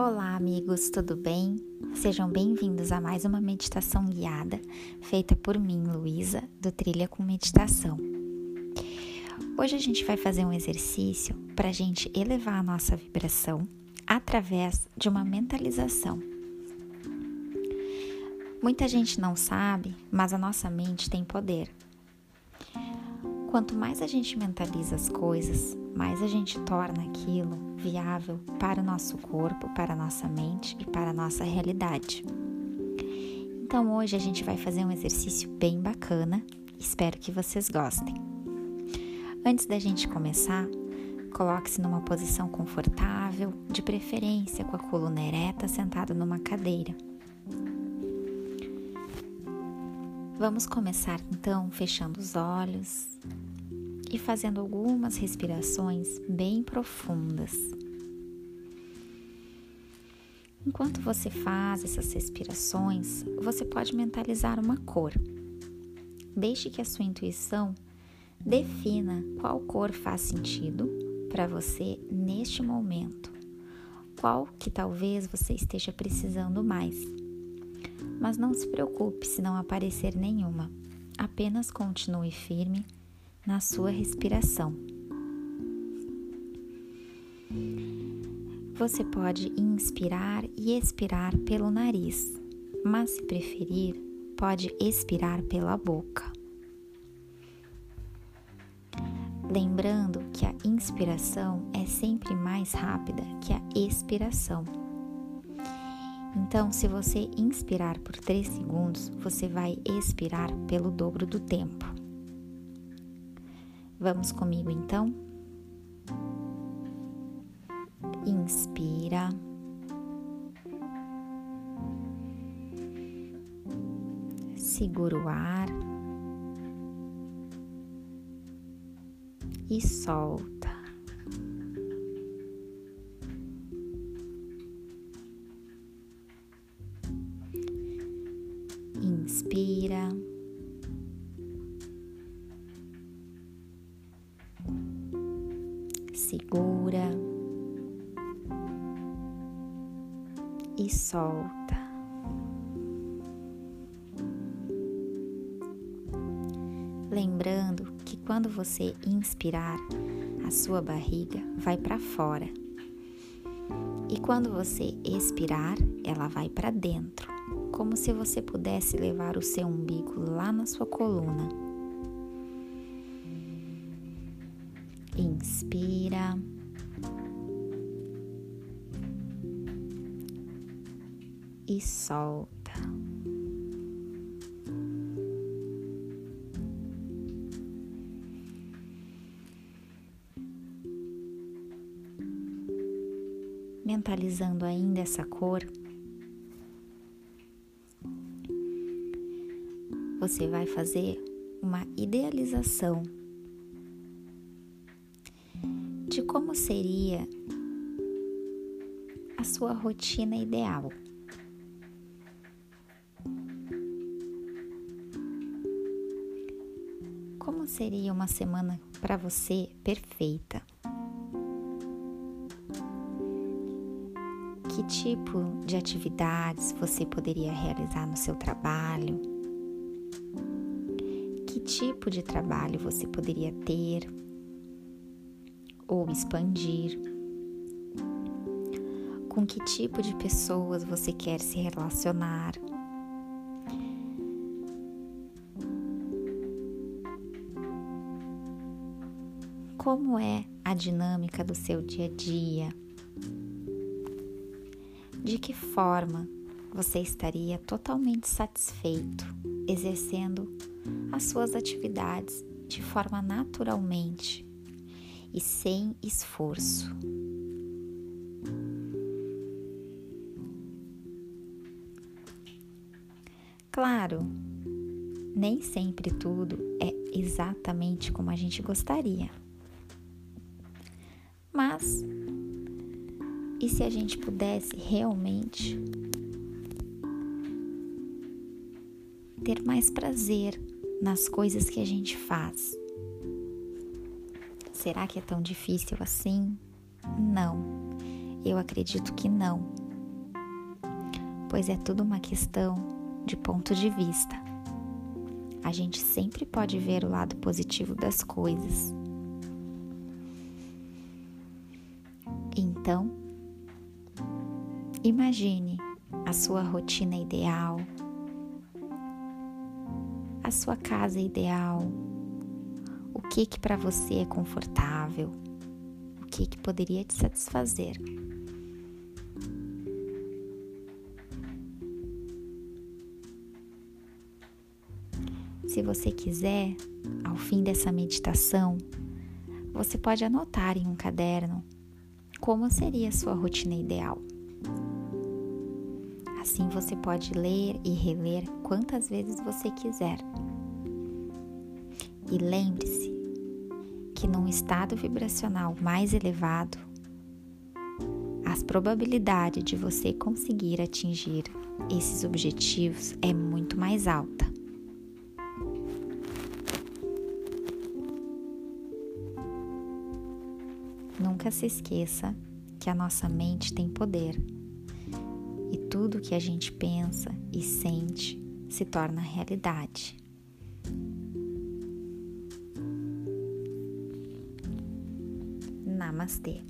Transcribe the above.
Olá, amigos, tudo bem? Sejam bem-vindos a mais uma meditação guiada feita por mim, Luísa, do Trilha com Meditação. Hoje a gente vai fazer um exercício para a gente elevar a nossa vibração através de uma mentalização. Muita gente não sabe, mas a nossa mente tem poder. Quanto mais a gente mentaliza as coisas, mais a gente torna aquilo viável para o nosso corpo, para a nossa mente e para a nossa realidade. Então hoje a gente vai fazer um exercício bem bacana, espero que vocês gostem. Antes da gente começar, coloque-se numa posição confortável, de preferência com a coluna ereta, sentado numa cadeira. Vamos começar então fechando os olhos e fazendo algumas respirações bem profundas. Enquanto você faz essas respirações, você pode mentalizar uma cor. Deixe que a sua intuição defina qual cor faz sentido para você neste momento, qual que talvez você esteja precisando mais. Mas não se preocupe se não aparecer nenhuma. Apenas continue firme na sua respiração. Você pode inspirar e expirar pelo nariz, mas se preferir, pode expirar pela boca. Lembrando que a inspiração é sempre mais rápida que a expiração. Então, se você inspirar por 3 segundos, você vai expirar pelo dobro do tempo. Vamos comigo então? Inspira. Segura o ar e solta. Segura e solta. Lembrando que quando você inspirar, a sua barriga vai para fora. E quando você expirar, ela vai para dentro como se você pudesse levar o seu umbigo lá na sua coluna. Inspira. E solta. Mentalizando ainda essa cor, você vai fazer uma idealização de como seria a sua rotina ideal. Como seria uma semana para você perfeita? Que tipo de atividades você poderia realizar no seu trabalho? tipo de trabalho você poderia ter ou expandir, com que tipo de pessoas você quer se relacionar. Como é a dinâmica do seu dia a dia? De que forma você estaria totalmente satisfeito exercendo as suas atividades de forma naturalmente e sem esforço. Claro, nem sempre tudo é exatamente como a gente gostaria. Mas e se a gente pudesse realmente ter mais prazer nas coisas que a gente faz. Será que é tão difícil assim? Não, eu acredito que não. pois é tudo uma questão de ponto de vista. A gente sempre pode ver o lado positivo das coisas. Então, imagine a sua rotina ideal, a sua casa ideal, que que para você é confortável, o que que poderia te satisfazer. Se você quiser, ao fim dessa meditação, você pode anotar em um caderno como seria a sua rotina ideal. Assim você pode ler e reler quantas vezes você quiser. E lembre-se que num estado vibracional mais elevado, as probabilidades de você conseguir atingir esses objetivos é muito mais alta. Nunca se esqueça que a nossa mente tem poder e tudo que a gente pensa e sente se torna realidade. ナマステ